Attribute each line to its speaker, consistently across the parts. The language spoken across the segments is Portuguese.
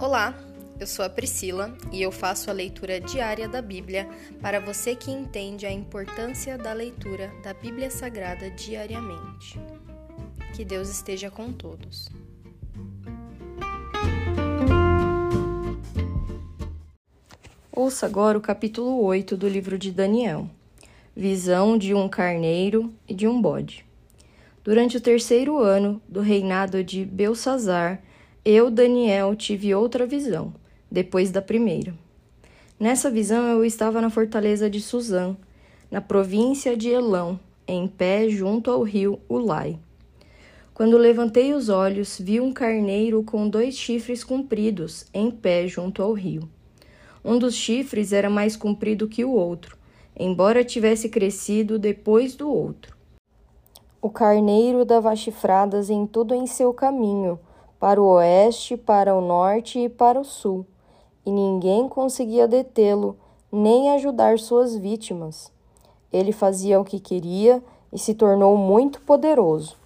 Speaker 1: Olá, eu sou a Priscila e eu faço a leitura diária da Bíblia para você que entende a importância da leitura da Bíblia Sagrada diariamente. Que Deus esteja com todos. Ouça agora o capítulo 8 do livro de Daniel. Visão de um carneiro e de um bode. Durante o terceiro ano do reinado de Belsazar, eu, Daniel, tive outra visão, depois da primeira. Nessa visão eu estava na fortaleza de Suzã, na província de Elão, em pé junto ao rio Ulai. Quando levantei os olhos, vi um carneiro com dois chifres compridos, em pé junto ao rio. Um dos chifres era mais comprido que o outro, embora tivesse crescido depois do outro. O carneiro dava chifradas em tudo em seu caminho, para o oeste, para o norte e para o sul, e ninguém conseguia detê-lo nem ajudar suas vítimas. Ele fazia o que queria e se tornou muito poderoso.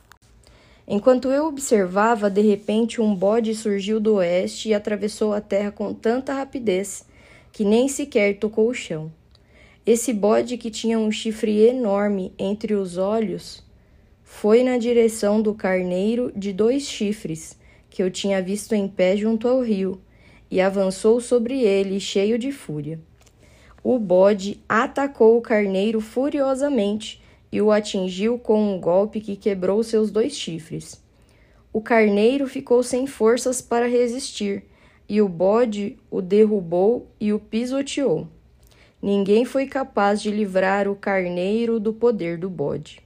Speaker 1: Enquanto eu observava, de repente um bode surgiu do oeste e atravessou a terra com tanta rapidez que nem sequer tocou o chão. Esse bode, que tinha um chifre enorme entre os olhos, foi na direção do carneiro de dois chifres que eu tinha visto em pé junto ao rio, e avançou sobre ele, cheio de fúria. O bode atacou o carneiro furiosamente e o atingiu com um golpe que quebrou seus dois chifres. O carneiro ficou sem forças para resistir, e o bode o derrubou e o pisoteou. Ninguém foi capaz de livrar o carneiro do poder do bode.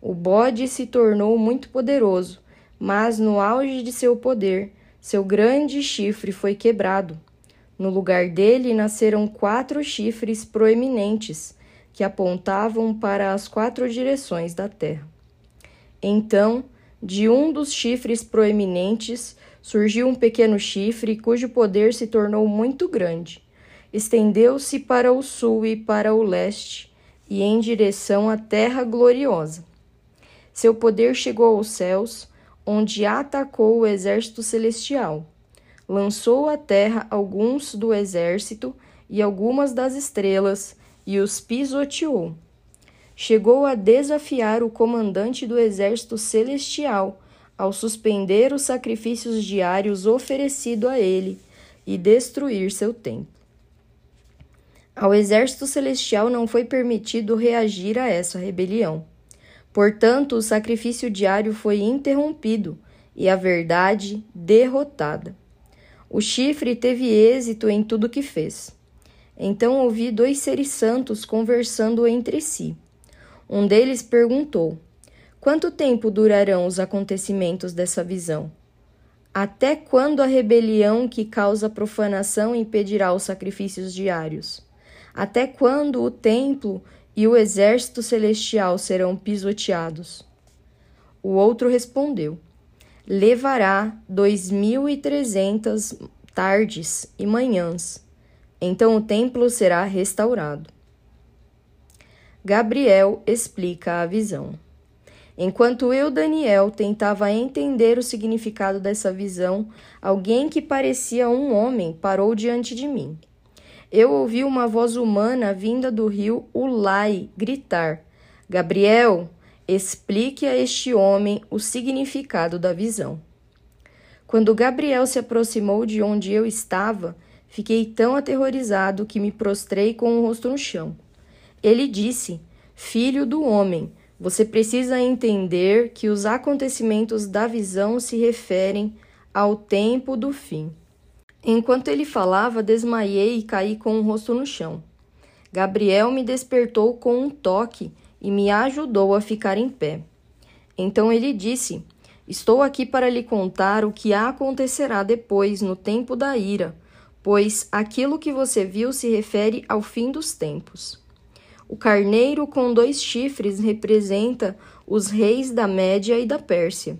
Speaker 1: O bode se tornou muito poderoso mas no auge de seu poder, seu grande chifre foi quebrado. No lugar dele nasceram quatro chifres proeminentes que apontavam para as quatro direções da terra. Então, de um dos chifres proeminentes surgiu um pequeno chifre cujo poder se tornou muito grande. Estendeu-se para o sul e para o leste e em direção à terra gloriosa. Seu poder chegou aos céus onde atacou o exército celestial. Lançou à terra alguns do exército e algumas das estrelas e os pisoteou. Chegou a desafiar o comandante do exército celestial ao suspender os sacrifícios diários oferecidos a ele e destruir seu templo. Ao exército celestial não foi permitido reagir a essa rebelião. Portanto, o sacrifício diário foi interrompido e a verdade derrotada. O chifre teve êxito em tudo que fez. Então ouvi dois seres santos conversando entre si. Um deles perguntou: Quanto tempo durarão os acontecimentos dessa visão? Até quando a rebelião que causa profanação impedirá os sacrifícios diários? Até quando o templo e o exército celestial serão pisoteados. O outro respondeu: Levará dois mil e trezentas tardes e manhãs. Então o templo será restaurado. Gabriel explica a visão. Enquanto eu, Daniel, tentava entender o significado dessa visão, alguém que parecia um homem parou diante de mim. Eu ouvi uma voz humana vinda do rio Ulai gritar: Gabriel, explique a este homem o significado da visão. Quando Gabriel se aproximou de onde eu estava, fiquei tão aterrorizado que me prostrei com o rosto no chão. Ele disse: Filho do homem, você precisa entender que os acontecimentos da visão se referem ao tempo do fim. Enquanto ele falava, desmaiei e caí com o rosto no chão. Gabriel me despertou com um toque e me ajudou a ficar em pé. Então ele disse: Estou aqui para lhe contar o que acontecerá depois, no tempo da ira, pois aquilo que você viu se refere ao fim dos tempos. O carneiro com dois chifres representa os reis da Média e da Pérsia.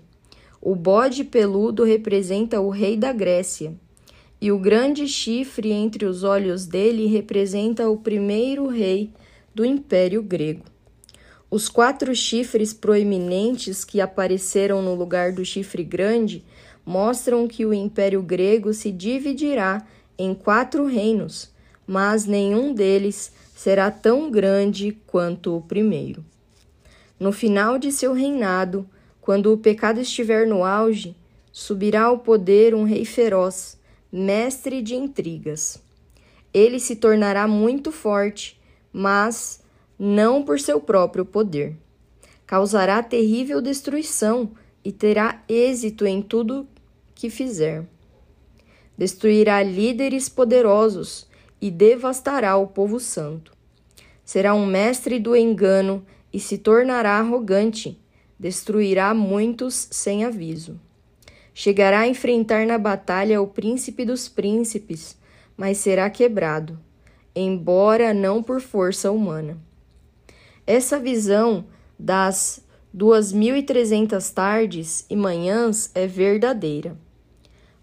Speaker 1: O bode peludo representa o rei da Grécia e o grande chifre entre os olhos dele representa o primeiro rei do Império Grego. Os quatro chifres proeminentes que apareceram no lugar do chifre grande mostram que o Império Grego se dividirá em quatro reinos, mas nenhum deles será tão grande quanto o primeiro. No final de seu reinado, quando o pecado estiver no auge, subirá ao poder um rei feroz, mestre de intrigas. Ele se tornará muito forte, mas não por seu próprio poder. Causará terrível destruição e terá êxito em tudo que fizer. Destruirá líderes poderosos e devastará o povo santo. Será um mestre do engano e se tornará arrogante. Destruirá muitos sem aviso. Chegará a enfrentar na batalha o príncipe dos príncipes, mas será quebrado, embora não por força humana. Essa visão das 2.300 tardes e manhãs é verdadeira.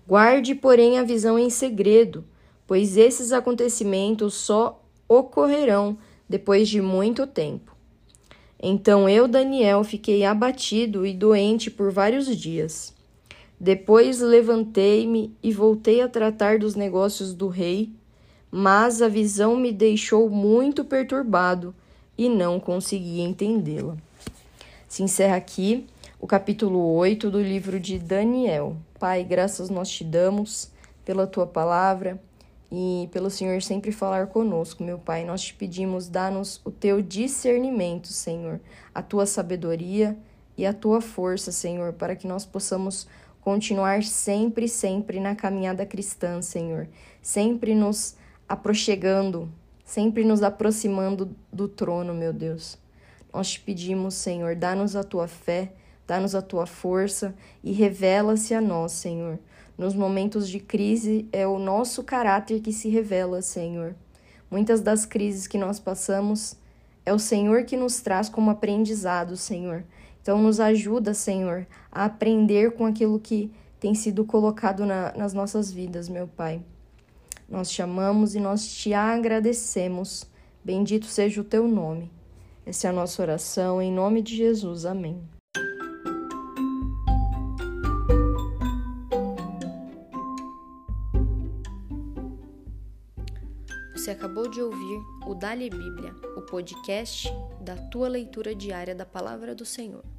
Speaker 1: Guarde, porém, a visão em segredo, pois esses acontecimentos só ocorrerão depois de muito tempo. Então eu, Daniel, fiquei abatido e doente por vários dias. Depois levantei-me e voltei a tratar dos negócios do rei, mas a visão me deixou muito perturbado e não consegui entendê-la. Se encerra aqui o capítulo 8 do livro de Daniel. Pai, graças nós te damos pela tua palavra e pelo Senhor sempre falar conosco, meu Pai. Nós te pedimos, dá-nos o teu discernimento, Senhor, a tua sabedoria e a tua força, Senhor, para que nós possamos continuar sempre, sempre na caminhada cristã, Senhor, sempre nos aproximando sempre nos aproximando do trono, meu Deus. Nós te pedimos, Senhor, dá-nos a tua fé, dá-nos a tua força e revela-se a nós, Senhor. Nos momentos de crise é o nosso caráter que se revela, Senhor. Muitas das crises que nós passamos é o Senhor que nos traz como aprendizado, Senhor. Então, nos ajuda, Senhor, a aprender com aquilo que tem sido colocado na, nas nossas vidas, meu Pai. Nós te amamos e nós te agradecemos. Bendito seja o teu nome. Essa é a nossa oração, em nome de Jesus. Amém. Você acabou de ouvir o Dali Bíblia, o podcast da tua leitura diária da palavra do Senhor.